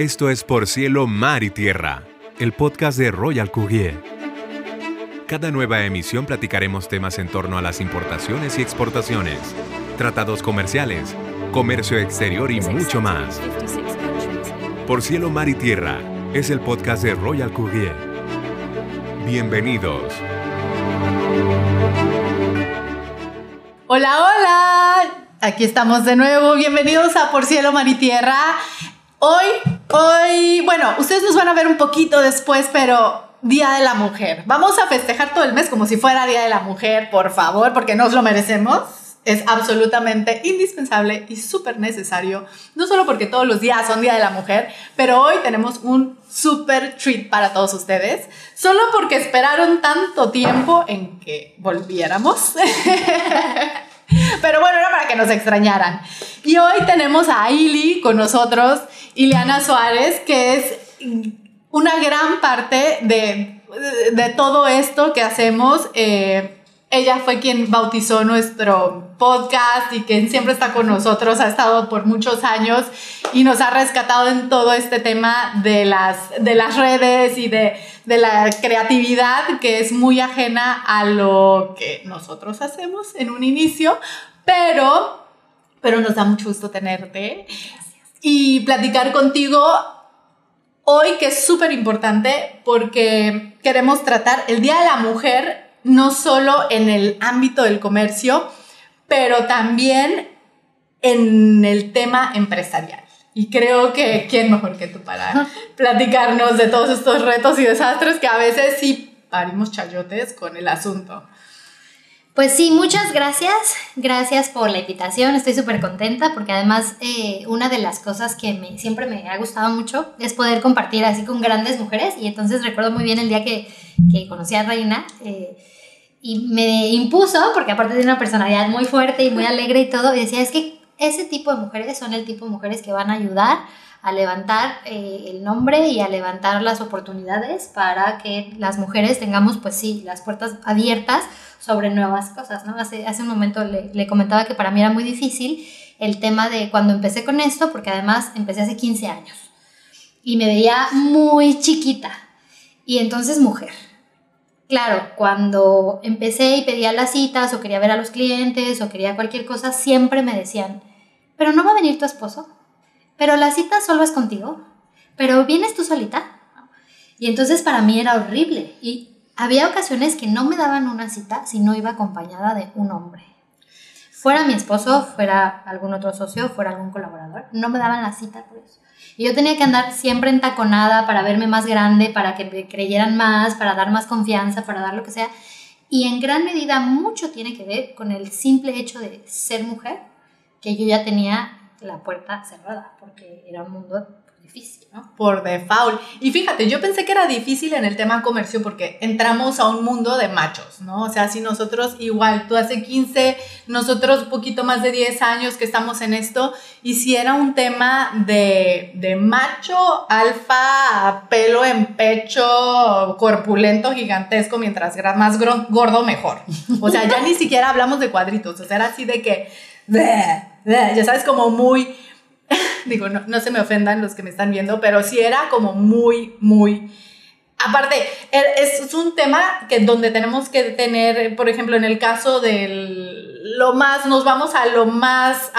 Esto es Por Cielo, Mar y Tierra, el podcast de Royal Courier. Cada nueva emisión platicaremos temas en torno a las importaciones y exportaciones, tratados comerciales, comercio exterior y mucho más. Por Cielo, Mar y Tierra es el podcast de Royal Courier. Bienvenidos. Hola, hola. Aquí estamos de nuevo. Bienvenidos a Por Cielo, Mar y Tierra. Hoy, hoy, bueno, ustedes nos van a ver un poquito después, pero Día de la Mujer. Vamos a festejar todo el mes como si fuera Día de la Mujer, por favor, porque nos lo merecemos. Es absolutamente indispensable y súper necesario, no solo porque todos los días son Día de la Mujer, pero hoy tenemos un súper treat para todos ustedes, solo porque esperaron tanto tiempo en que volviéramos. Pero bueno, era para que nos extrañaran. Y hoy tenemos a Ili con nosotros, Ileana Suárez, que es una gran parte de, de todo esto que hacemos. Eh, ella fue quien bautizó nuestro podcast y quien siempre está con nosotros, ha estado por muchos años y nos ha rescatado en todo este tema de las, de las redes y de, de la creatividad que es muy ajena a lo que nosotros hacemos en un inicio, pero, pero nos da mucho gusto tenerte y platicar contigo hoy que es súper importante porque queremos tratar el Día de la Mujer no solo en el ámbito del comercio, pero también en el tema empresarial. Y creo que quién mejor que tú para platicarnos de todos estos retos y desastres que a veces sí parimos chayotes con el asunto. Pues sí, muchas gracias. Gracias por la invitación. Estoy súper contenta porque además eh, una de las cosas que me, siempre me ha gustado mucho es poder compartir así con grandes mujeres. Y entonces recuerdo muy bien el día que, que conocí a Reina. Eh, y me impuso, porque aparte de una personalidad muy fuerte y muy alegre y todo, y decía, es que ese tipo de mujeres son el tipo de mujeres que van a ayudar a levantar eh, el nombre y a levantar las oportunidades para que las mujeres tengamos, pues sí, las puertas abiertas sobre nuevas cosas, ¿no? Hace, hace un momento le, le comentaba que para mí era muy difícil el tema de cuando empecé con esto, porque además empecé hace 15 años y me veía muy chiquita y entonces mujer Claro, cuando empecé y pedía las citas o quería ver a los clientes o quería cualquier cosa, siempre me decían, pero no va a venir tu esposo, pero la cita solo es contigo, pero vienes tú solita. Y entonces para mí era horrible y había ocasiones que no me daban una cita si no iba acompañada de un hombre. Fuera mi esposo, fuera algún otro socio, fuera algún colaborador, no me daban la cita por eso. Yo tenía que andar siempre entaconada para verme más grande, para que me creyeran más, para dar más confianza, para dar lo que sea. Y en gran medida mucho tiene que ver con el simple hecho de ser mujer, que yo ya tenía la puerta cerrada, porque era un mundo difícil, ¿no? Por default. Y fíjate, yo pensé que era difícil en el tema comercio porque entramos a un mundo de machos, ¿no? O sea, si nosotros igual, tú hace 15, nosotros un poquito más de 10 años que estamos en esto, y si era un tema de, de macho, alfa, pelo en pecho, corpulento, gigantesco, mientras más gordo, mejor. O sea, ya ni siquiera hablamos de cuadritos, o sea, era así de que, ya sabes, como muy digo, no, no se me ofendan los que me están viendo, pero sí era como muy, muy... Aparte, er, es un tema que donde tenemos que tener, por ejemplo, en el caso del lo más, nos vamos a lo más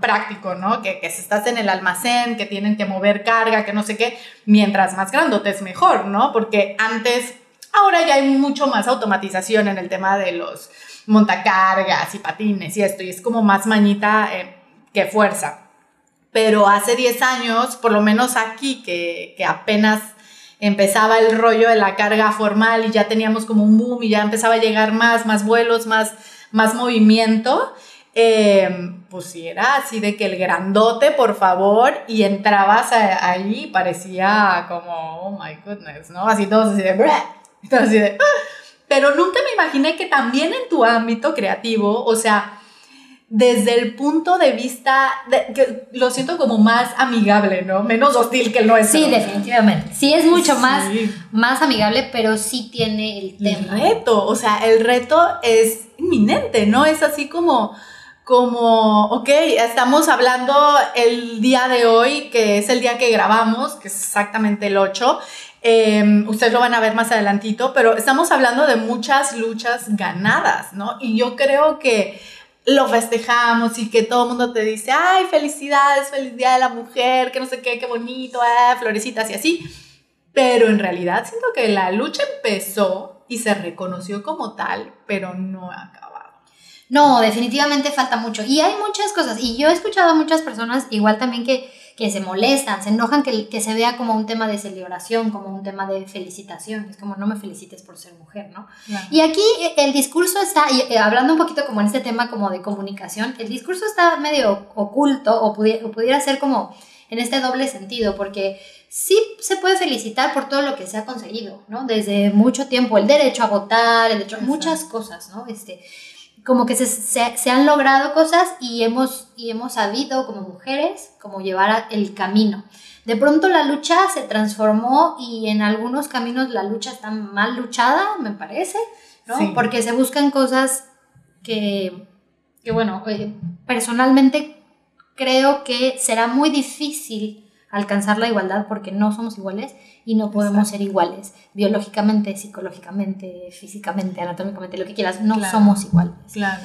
práctico, ¿no? Que, que si estás en el almacén, que tienen que mover carga, que no sé qué, mientras más grandote es mejor, ¿no? Porque antes, ahora ya hay mucho más automatización en el tema de los montacargas y patines y esto, y es como más mañita eh, que fuerza pero hace 10 años, por lo menos aquí, que, que apenas empezaba el rollo de la carga formal y ya teníamos como un boom y ya empezaba a llegar más, más vuelos, más, más movimiento, eh, pues sí, era así de que el grandote, por favor, y entrabas ahí y parecía como, oh my goodness, ¿no? Así todos así de, así de, ah". pero nunca me imaginé que también en tu ámbito creativo, o sea, desde el punto de vista, de, que lo siento como más amigable, ¿no? Menos hostil que el nuestro. Sí, definitivamente. Sí es mucho más, más amigable, pero sí tiene el tema. El reto, o sea, el reto es inminente, ¿no? Es así como, como, ok, estamos hablando el día de hoy, que es el día que grabamos, que es exactamente el 8. Em, ustedes lo van a ver más adelantito, pero estamos hablando de muchas luchas ganadas, ¿no? Y yo creo que lo festejamos y que todo el mundo te dice, ay, felicidades, feliz día de la mujer, que no sé qué, qué bonito, eh, florecitas y así. Pero en realidad siento que la lucha empezó y se reconoció como tal, pero no acabado. No, definitivamente falta mucho. Y hay muchas cosas. Y yo he escuchado a muchas personas, igual también que, que se molestan, se enojan que, que, se vea como un tema de celebración, como un tema de felicitación. Es como no me felicites por ser mujer, ¿no? Y aquí eh, el discurso está, y, eh, hablando un poquito como en este tema como de comunicación, el discurso está medio oculto o pudiera, pudiera ser como en este doble sentido, porque sí se puede felicitar por todo lo que se ha conseguido, ¿no? Desde mucho tiempo, el derecho a votar, el derecho, muchas cosas, ¿no? Este, como que se, se, han logrado cosas y hemos, y hemos sabido como mujeres como llevar el camino. De pronto la lucha se transformó y en algunos caminos la lucha está mal luchada, me parece, ¿no? Porque se buscan cosas que, que bueno, eh, personalmente creo que será muy difícil alcanzar la igualdad porque no somos iguales y no podemos ser iguales biológicamente, psicológicamente, físicamente, anatómicamente, lo que quieras, no somos iguales. Claro.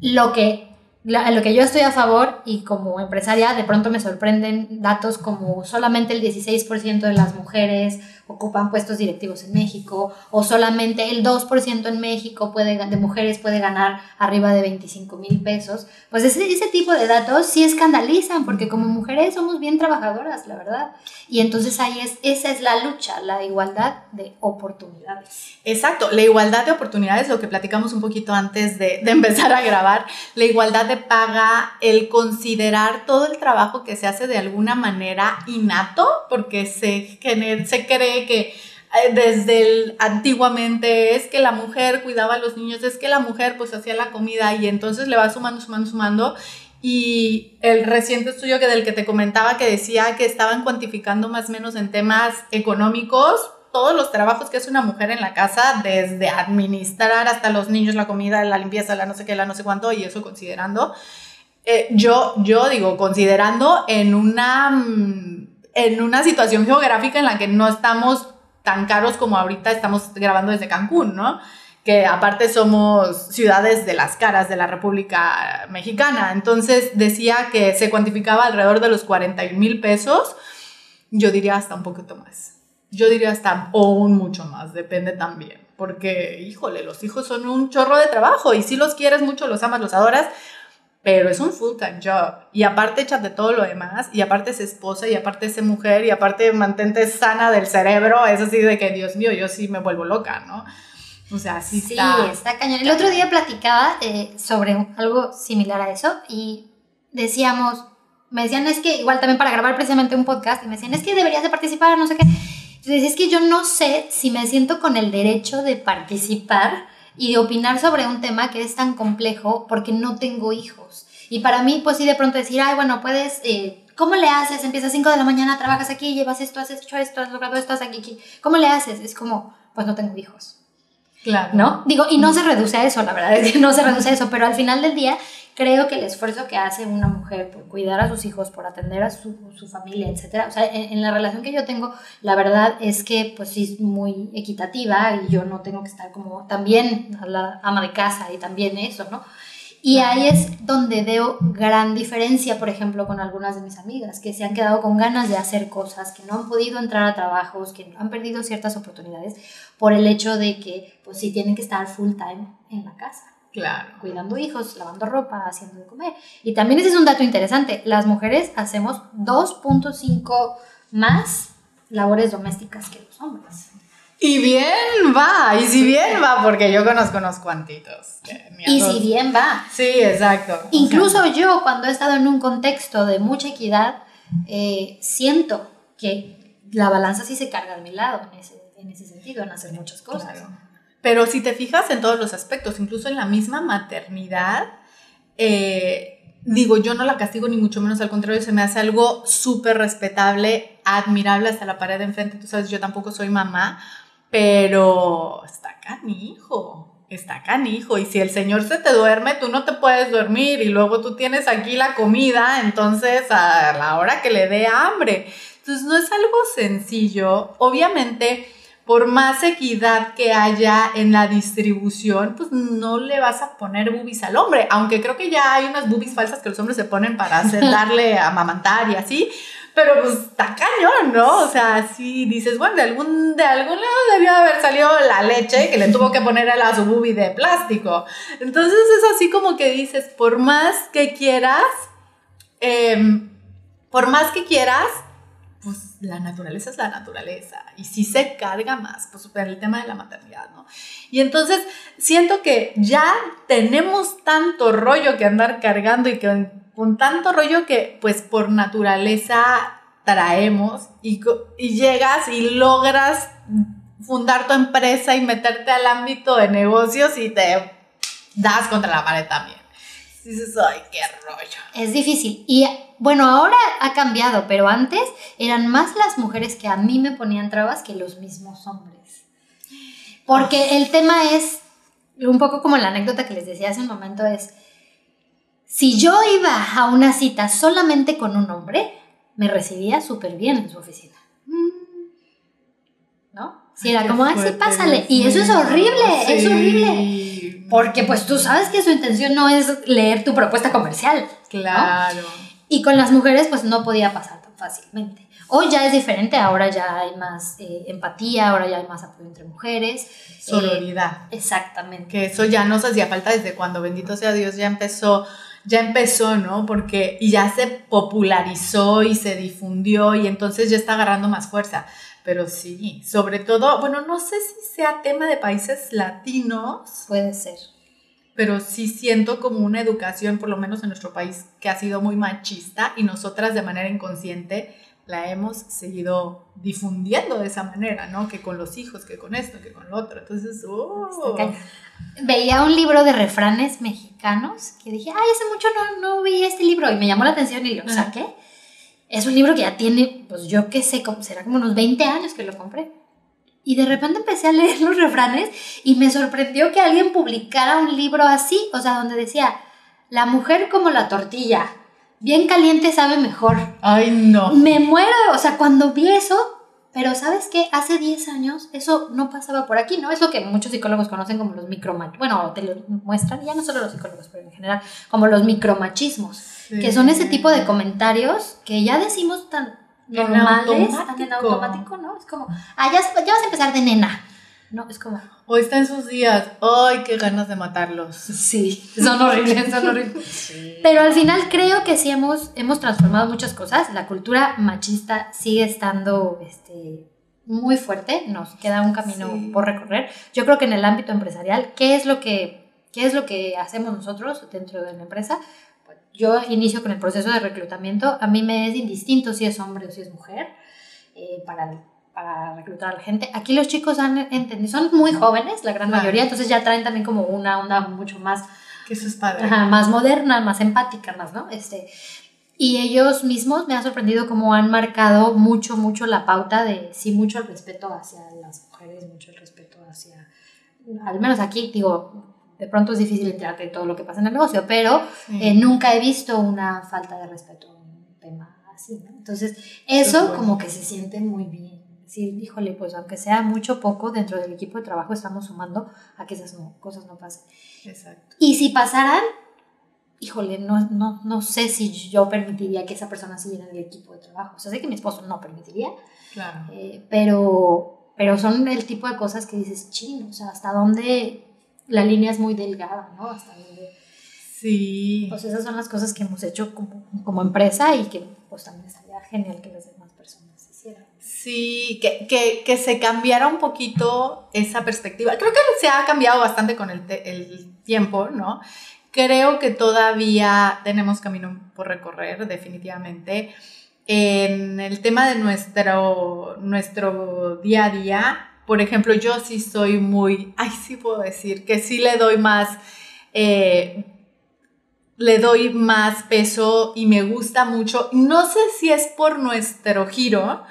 Lo que lo que yo estoy a favor y como empresaria de pronto me sorprenden datos como solamente el 16% de las mujeres ocupan puestos directivos en México o solamente el 2% en México puede, de mujeres puede ganar arriba de 25 mil pesos, pues ese, ese tipo de datos sí escandalizan porque como mujeres somos bien trabajadoras, la verdad. Y entonces ahí es, esa es la lucha, la igualdad de oportunidades. Exacto, la igualdad de oportunidades, lo que platicamos un poquito antes de, de empezar a grabar, la igualdad de paga, el considerar todo el trabajo que se hace de alguna manera innato, porque se, se cree que eh, desde el, antiguamente es que la mujer cuidaba a los niños, es que la mujer pues hacía la comida y entonces le va sumando, sumando, sumando. Y el reciente estudio que del que te comentaba que decía que estaban cuantificando más o menos en temas económicos todos los trabajos que hace una mujer en la casa, desde administrar hasta los niños, la comida, la limpieza, la no sé qué, la no sé cuánto, y eso considerando. Eh, yo, yo digo, considerando en una mm, en una situación geográfica en la que no estamos tan caros como ahorita estamos grabando desde Cancún, ¿no? Que aparte somos ciudades de las caras de la República Mexicana. Entonces decía que se cuantificaba alrededor de los 40 mil pesos. Yo diría hasta un poquito más. Yo diría hasta o un mucho más, depende también. Porque, híjole, los hijos son un chorro de trabajo y si los quieres mucho, los amas, los adoras, pero es un full-time job. Y aparte échate todo lo demás, y aparte es esposa, y aparte es mujer, y aparte mantente sana del cerebro, es así de que, Dios mío, yo sí me vuelvo loca, ¿no? O sea, sí, sí está. cañón. El otro día platicaba eh, sobre algo similar a eso, y decíamos, me decían, es que, igual también para grabar precisamente un podcast, y me decían, es que deberías de participar, no sé qué. Entonces, es que yo no sé si me siento con el derecho de participar y de opinar sobre un tema que es tan complejo porque no tengo hijos. Y para mí, pues sí, de pronto decir, ay, bueno, puedes, eh, ¿cómo le haces? Empiezas a 5 de la mañana, trabajas aquí, llevas esto, has hecho esto, has logrado esto, has aquí, aquí. ¿Cómo le haces? Es como, pues no tengo hijos. Claro. ¿No? Digo, y no se reduce a eso, la verdad es que no se reduce a eso, pero al final del día creo que el esfuerzo que hace una mujer por cuidar a sus hijos, por atender a su, su familia, etcétera, o sea, en, la relación que yo tengo, la verdad es que pues sí es muy equitativa y yo no tengo que estar como también a la ama de casa y también eso, ¿no? Y ahí es donde veo gran diferencia, por ejemplo, con algunas de mis amigas que se han quedado con ganas de hacer cosas, que no han podido entrar a trabajos, que han perdido ciertas oportunidades por el hecho de que, pues sí, tienen que estar full time en la casa. Claro. Cuidando hijos, lavando ropa, haciendo de comer. Y también ese es un dato interesante. Las mujeres hacemos 2.5 más labores domésticas que los hombres. Y bien va, y si bien va, porque yo conozco unos cuantitos. Y si bien va. Sí, exacto. Incluso yo, cuando he estado en un contexto de mucha equidad, eh, siento que la balanza sí se carga de mi lado en ese, en ese sentido, en hacer muchas cosas. Pero si te fijas en todos los aspectos, incluso en la misma maternidad, eh, digo, yo no la castigo ni mucho menos, al contrario, se me hace algo súper respetable, admirable hasta la pared de enfrente. Tú sabes, yo tampoco soy mamá, pero está canijo. está canijo. Y si el señor se te duerme, tú no te puedes dormir y luego tú tienes aquí la comida, entonces a la hora que le dé hambre. Entonces no es algo sencillo. Obviamente, por más equidad que haya en la distribución, pues no le vas a poner boobies al hombre. Aunque creo que ya hay unas boobies falsas que los hombres se ponen para hacer, darle a mamantar y así. Pero pues está cañón, ¿no? O sea, si dices, bueno, de algún, de algún lado debió haber salido la leche que le tuvo que poner a la su de plástico. Entonces es así como que dices, por más que quieras, em, por más que quieras, la naturaleza es la naturaleza y si se carga más, pues el tema de la maternidad, ¿no? Y entonces siento que ya tenemos tanto rollo que andar cargando y que con tanto rollo que pues por naturaleza traemos y, y llegas y logras fundar tu empresa y meterte al ámbito de negocios y te das contra la pared también. Dices, ay, qué rollo. Es difícil. Y bueno, ahora ha cambiado, pero antes eran más las mujeres que a mí me ponían trabas que los mismos hombres. Porque el tema es, un poco como la anécdota que les decía hace un momento, es, si yo iba a una cita solamente con un hombre, me recibía súper bien en su oficina. ¿No? Si era como, así, pásale. Y eso es horrible, es horrible. Porque pues tú sabes que su intención no es leer tu propuesta comercial. Claro. Y con las mujeres pues no podía pasar tan fácilmente. Hoy ya es diferente, ahora ya hay más eh, empatía, ahora ya hay más apoyo entre mujeres. Sororidad. Eh, exactamente. Que eso ya nos hacía falta desde cuando, bendito sea Dios, ya empezó ya empezó, ¿no? Porque y ya se popularizó y se difundió y entonces ya está agarrando más fuerza. Pero sí, sobre todo, bueno, no sé si sea tema de países latinos. Puede ser. Pero sí siento como una educación, por lo menos en nuestro país, que ha sido muy machista y nosotras de manera inconsciente la hemos seguido difundiendo de esa manera, ¿no? Que con los hijos, que con esto, que con lo otro. Entonces, oh. Veía un libro de refranes mexicanos que dije, ay, hace mucho no, no vi este libro y me llamó la atención y lo saqué. Es un libro que ya tiene, pues yo qué sé, será como unos 20 años que lo compré. Y de repente empecé a leer los refranes y me sorprendió que alguien publicara un libro así, o sea, donde decía, la mujer como la tortilla, bien caliente sabe mejor. Ay, no. Me muero, o sea, cuando vi eso, pero ¿sabes qué? Hace 10 años eso no pasaba por aquí, ¿no? Es lo que muchos psicólogos conocen como los micromachismos. Bueno, te lo muestran, ya no solo los psicólogos, pero en general, como los micromachismos. Que son ese tipo de comentarios que ya decimos tan normales, tan en automático, ¿no? Es como, ah, ya, ya vas a empezar de nena. No, es como. O está en sus días. ¡Ay, qué ganas de matarlos! Sí, son horribles, son horribles. Pero al final creo que sí hemos, hemos transformado muchas cosas. La cultura machista sigue estando este, muy fuerte. Nos queda un camino por recorrer. Yo creo que en el ámbito empresarial, ¿qué es lo que, qué es lo que hacemos nosotros dentro de la empresa? Yo inicio con el proceso de reclutamiento. A mí me es indistinto si es hombre o si es mujer. Eh, para para reclutar a la gente. Aquí los chicos han entendido, son muy jóvenes, la gran mayoría, entonces ya traen también como una onda mucho más... Que eso es padre. más moderna, más empática, más, ¿no? Este, y ellos mismos me han sorprendido cómo han marcado mucho, mucho la pauta de, sí, mucho el respeto hacia las mujeres, mucho el respeto hacia, al menos aquí, digo, de pronto es difícil enterarte de todo lo que pasa en el negocio, pero eh, nunca he visto una falta de respeto en un tema así, ¿no? Entonces, eso como que se siente muy bien decir, híjole, pues aunque sea mucho o poco, dentro del equipo de trabajo estamos sumando a que esas cosas no pasen. Exacto. Y si pasaran, híjole, no, no, no sé si yo permitiría que esa persona siguiera en el equipo de trabajo. O sea, sé que mi esposo no permitiría. Claro. Eh, pero, pero son el tipo de cosas que dices, chino, o sea, hasta dónde la línea es muy delgada, ¿no? Hasta dónde... Sí. Pues esas son las cosas que hemos hecho como, como empresa y que pues también estaría genial que las demás. Sí, que, que, que, se cambiara un poquito esa perspectiva. Creo que se ha cambiado bastante con el, el tiempo, ¿no? Creo que todavía tenemos camino por recorrer, definitivamente. En el tema de nuestro, nuestro día a día, por ejemplo, yo sí soy muy, ay, sí puedo decir que sí le doy más, eh, le doy más peso y me gusta mucho. No sé si es por nuestro giro,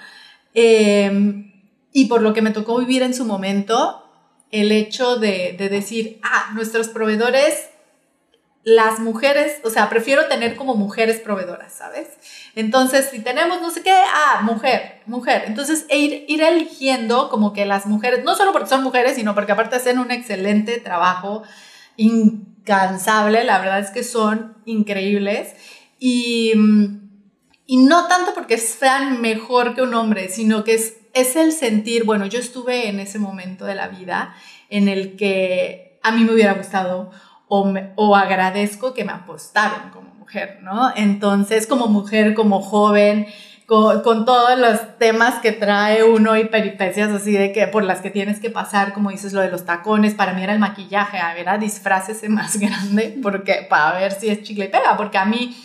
Em, y por lo que me tocó vivir en su momento, el hecho de, de decir, ah, nuestros proveedores las mujeres, o sea, prefiero tener como mujeres proveedoras, ¿sabes? Entonces, si tenemos no sé qué, ah, mujer, mujer. Entonces, e ir, ir eligiendo como que las mujeres, no solo porque son mujeres, sino porque aparte hacen un excelente trabajo, incansable, la verdad es que son increíbles. Y, y no tanto porque sean mejor que un hombre, sino que es, es el sentir, bueno, yo estuve en ese momento de la vida en el que a mí me hubiera gustado o, agradezco que me apostaron como mujer, ¿no? Entonces, como mujer, como joven, con, todos los temas que trae uno y peripecias así de que por las que tienes que pasar, como dices lo de los tacones, para mí era el maquillaje, a ver, a disfrácese más grande, porque para ver si es chicle y pega, porque a mí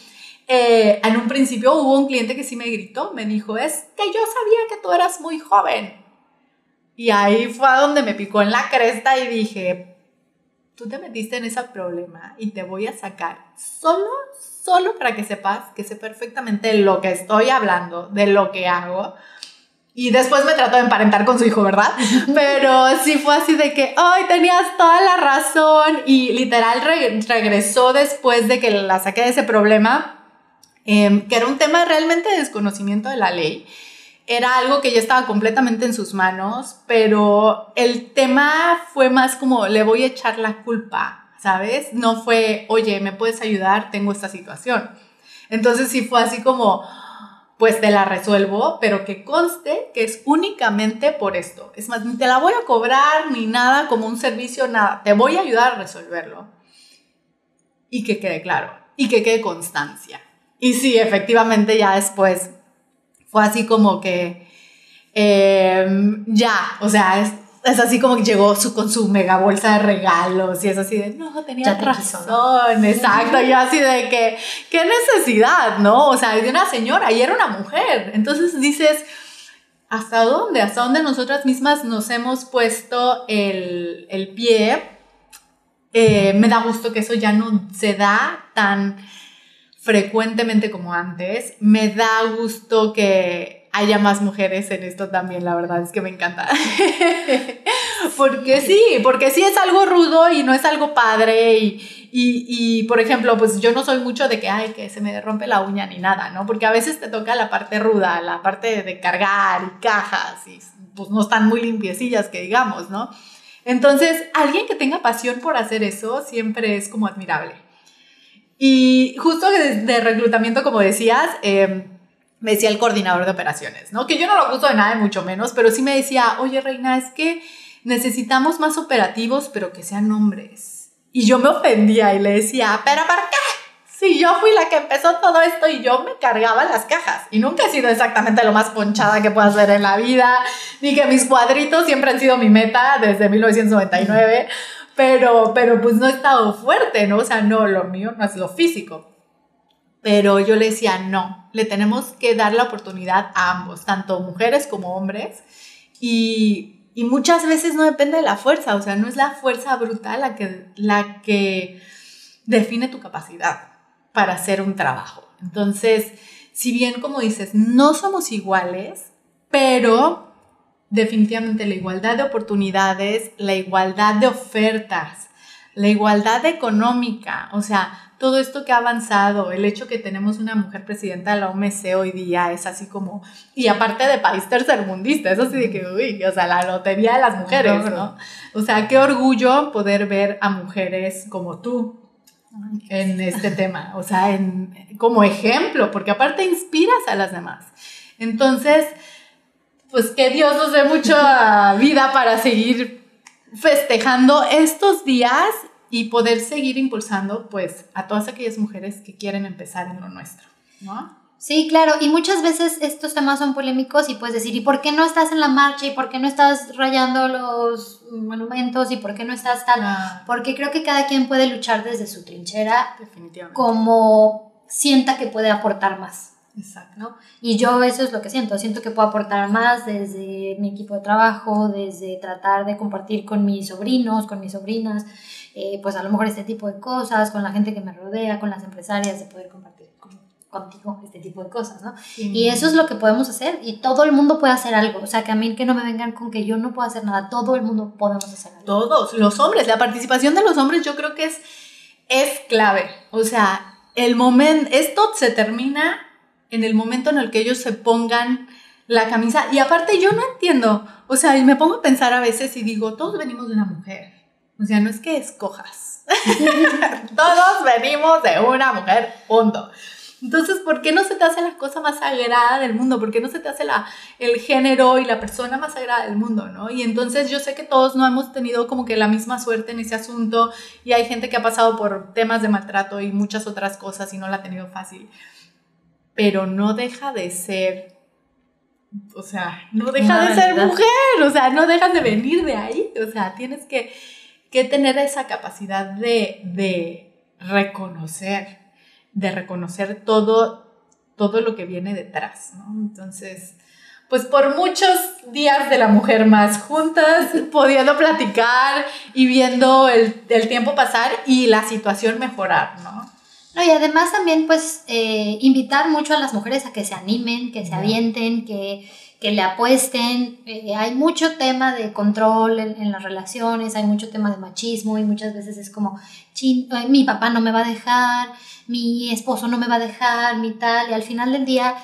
eh, en un principio hubo un cliente que sí me gritó, me dijo, es que yo sabía que tú eras muy joven. Y ahí fue donde me picó en la cresta y dije, tú te metiste en ese problema y te voy a sacar solo, solo para que sepas que sé perfectamente lo que estoy hablando, de lo que hago. Y después me trató de emparentar con su hijo, ¿verdad? Pero sí fue así de que, ay, tenías toda la razón. Y literal regresó después de que la saqué de ese problema, em, que era un tema realmente de desconocimiento de la ley era algo que ya estaba completamente en sus manos, pero el tema fue más como le voy a echar la culpa, ¿sabes? No fue, oye, ¿me puedes ayudar? Tengo esta situación. Entonces sí fue así como, pues te la resuelvo, pero que conste que es únicamente por esto. Es más, ni te la voy a cobrar ni nada como un servicio, nada. Te voy a ayudar a resolverlo. Y que quede claro, y que quede constancia. Y sí, efectivamente ya después fue así como que em, ya, o sea, es, es, así como que llegó su, con su mega bolsa de regalos y es así de, no, tenía razón, exacto, yo así de que, qué necesidad, ¿no? O sea, de una señora y era una mujer. Entonces dices, ¿hasta dónde? ¿Hasta dónde nosotras mismas nos hemos puesto el, el pie? Eh, me da gusto que eso ya no se da tan frecuentemente como antes. Me da gusto que haya más mujeres en esto también, la verdad es que me encanta. porque sí, porque sí es algo rudo y no es algo padre y, y, por ejemplo, pues yo no soy mucho de que, ay, que se me rompe la uña ni nada, ¿no? Porque a veces te toca la parte ruda, la parte de cargar y cajas y pues no están muy limpiecillas, que digamos, ¿no? Entonces, alguien que tenga pasión por hacer eso siempre es como admirable. Y justo de, reclutamiento, como decías, em, me decía el coordinador de operaciones, ¿no? Que yo no lo acuso de nada, mucho menos, pero sí me decía, oye, Reina, es que necesitamos más operativos, pero que sean hombres. Y yo me ofendía y le decía, ¿pero por qué? Si yo fui la que empezó todo esto y yo me cargaba las cajas. Y nunca he sido exactamente lo más ponchada que pueda hacer en la vida, ni que mis cuadritos siempre han sido mi meta desde 1999 pero, pero pues no he estado fuerte, ¿no? O sea, no, lo mío no es lo físico. Pero yo le decía, no, le tenemos que dar la oportunidad a ambos, tanto mujeres como hombres. Y, y muchas veces no depende de la fuerza, o sea, no es la fuerza brutal la que, la que define tu capacidad para hacer un trabajo. Entonces, si bien como dices, no somos iguales, pero definitivamente la igualdad de oportunidades, la igualdad de ofertas, la igualdad económica, o sea, todo esto que ha avanzado, el hecho que tenemos una mujer presidenta de la OMC hoy día es así como, y aparte de país tercermundista, eso sí de que, uy, o sea, la lotería de las mujeres, ¿no? O sea, qué orgullo poder ver a mujeres como tú en este tema, o sea, en, como ejemplo, porque aparte inspiras a las demás. Entonces, pues que Dios nos dé mucha vida para seguir festejando estos días y poder seguir impulsando pues a todas aquellas mujeres que quieren empezar en lo nuestro, ¿no? Sí, claro, y muchas veces estos temas son polémicos y puedes decir, ¿y por qué no estás en la marcha? ¿Y por qué no estás rayando los monumentos? ¿Y por qué no estás tal? Porque creo que cada quien puede luchar desde su trinchera Definitivamente. como sienta que puede aportar más. Exacto. ¿no? Y yo eso es lo que siento, siento que puedo aportar más desde mi equipo de trabajo, desde tratar de compartir con mis sobrinos, con mis sobrinas, eh, pues a lo mejor este tipo de cosas, con la gente que me rodea, con las empresarias, de poder compartir con, contigo este tipo de cosas, ¿no? Y eso es lo que podemos hacer y todo el mundo puede hacer algo. O sea, que a mí que no me vengan con que yo no puedo hacer nada, todo el mundo podemos hacer algo. Todos, los hombres, la participación de los hombres yo creo que es, es clave. O sea, el momento, esto se termina en el momento en el que ellos se pongan la camisa. Y aparte yo no entiendo, o sea, me pongo a pensar a veces y digo, todos venimos de una mujer. O sea, no es que escojas. todos venimos de una mujer, punto. Entonces, ¿por qué no se te hace la cosa más sagrada del mundo? ¿Por qué no se te hace la, el género y la persona más sagrada del mundo, no? Y entonces yo sé que todos no hemos tenido como que la misma suerte en ese asunto y hay gente que ha pasado por temas de maltrato y muchas otras cosas y no la ha tenido fácil. Pero no deja de ser, o sea, no deja de ser mujer, o sea, no dejas de venir de ahí, o sea, tienes que, que tener esa capacidad de, de reconocer de reconocer todo, todo lo que viene detrás, ¿no? Entonces, pues por muchos días de la mujer más juntas, pudiendo platicar y viendo el, tiempo pasar y la situación mejorar, ¿no? No, y además también, pues, eh, invitar mucho a las mujeres a que se animen, que se avienten, que, que le apuesten. Eh, hay mucho tema de control en, en, las relaciones, hay mucho tema de machismo y muchas veces es como, mi papá no me va a dejar, mi esposo no me va a dejar, mi tal, y al final del día,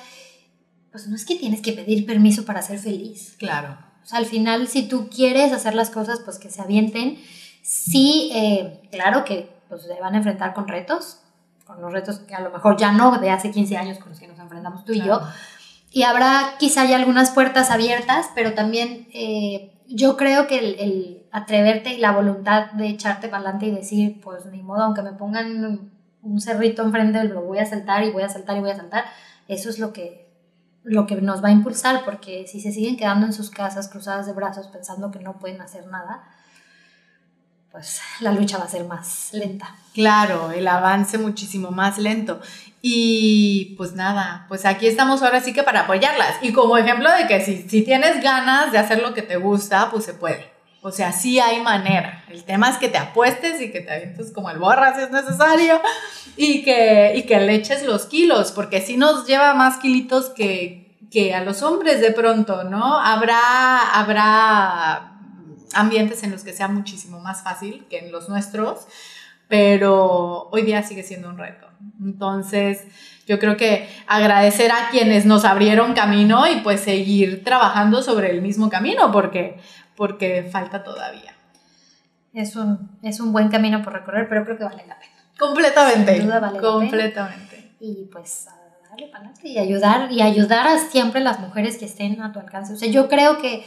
pues no es que tienes que pedir permiso para ser feliz. Claro. O sea, al final, si tú quieres hacer las cosas, pues que se avienten. Sí, eh, claro que pues se van a enfrentar con retos, con los retos que a lo mejor ya no de hace 15 años con los que nos enfrentamos tú y yo. Y habrá quizá ya algunas puertas abiertas, pero también eh, yo creo que el, el, atreverte y la voluntad de echarte para adelante y decir, pues ni modo, aunque me pongan un cerrito enfrente, lo voy a saltar y voy a saltar y voy a saltar, eso es lo que, lo que nos va a impulsar, porque si se siguen quedando en sus casas cruzadas de brazos pensando que no pueden hacer nada, pues la lucha va a ser más lenta. Claro, el avance muchísimo más lento. Y pues nada, pues aquí estamos ahora sí que para apoyarlas. Y como ejemplo de que si, si tienes ganas de hacer lo que te gusta, pues se puede. O sea, sí hay manera. El tema es que te apuestes y que te avientes como el borra si es necesario y que, y que le eches los kilos, porque si nos lleva más kilitos que, que a los hombres de pronto, ¿no? Habrá, habrá ambientes en los que sea muchísimo más fácil que en los nuestros, pero hoy día sigue siendo un reto. Entonces, yo creo que agradecer a quienes nos abrieron camino y pues seguir trabajando sobre el mismo camino, porque porque falta todavía. Es un, es un buen camino por recorrer, pero creo que vale la pena. Completamente. Sin duda vale completamente. La pena. Y pues darle para adelante y ayudar, y ayudar a siempre las mujeres que estén a tu alcance. O sea, yo creo que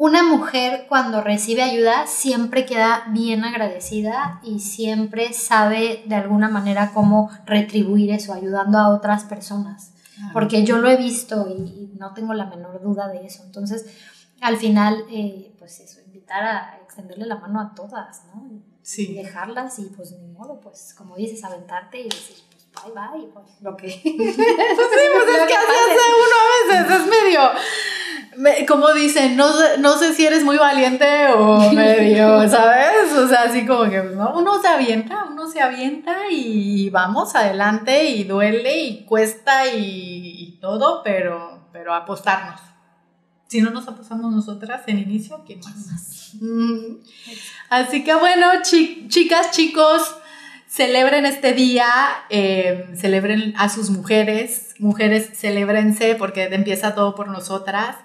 una mujer cuando recibe ayuda siempre queda bien agradecida y siempre sabe de alguna manera cómo retribuir eso, ayudando a otras personas. Porque yo lo he visto y, y no tengo la menor duda de eso. Entonces, al final, eh, pues eso, invitar a extenderle la mano a todas, ¿no? Sí. Y dejarlas y pues ni modo, pues como dices, aventarte y decir, pues bye bye, pues lo que... pues sí, pues es que así hace uno a veces, es medio... como dicen, no, no sé si eres muy valiente o medio, ¿sabes? O sea, así como que ¿no? uno se avienta, uno se avienta y vamos adelante y duele y cuesta y, y todo, pero, pero apostarnos si no nos apostamos nosotras en inicio, ¿quién más? Mm. Así que bueno, chicas, chicos, celebren este día, eh, celebren a sus mujeres, mujeres, celebrense porque empieza todo por nosotras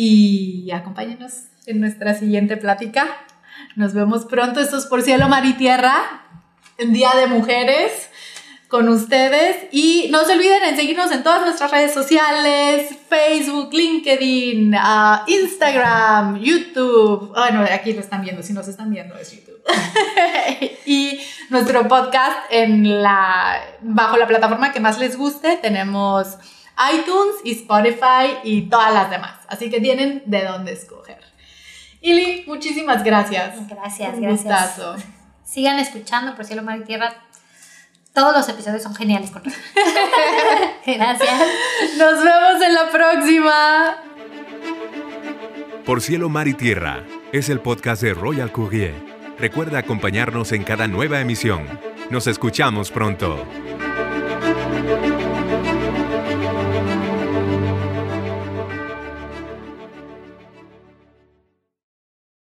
y acompáñenos en nuestra siguiente plática. Nos vemos pronto, esto es por cielo, mar y tierra, Día de Mujeres con ustedes. Y no se olviden en seguirnos en todas nuestras redes sociales, Facebook, LinkedIn, uh, Instagram, YouTube. Bueno, aquí lo están viendo, si nos están viendo es YouTube. y nuestro podcast en la, bajo la plataforma que más les guste. Tenemos iTunes y Spotify y todas las demás. Así que tienen de dónde escoger. Ili, muchísimas gracias. Gracias, Un gracias. Gustazo. Sigan escuchando por cielo, mar y tierra todos los episodios son geniales con Gracias. Nos vemos en la próxima. Por cielo, mar y tierra es el podcast de Royal Courier. Recuerda acompañarnos en cada nueva emisión. Nos escuchamos pronto.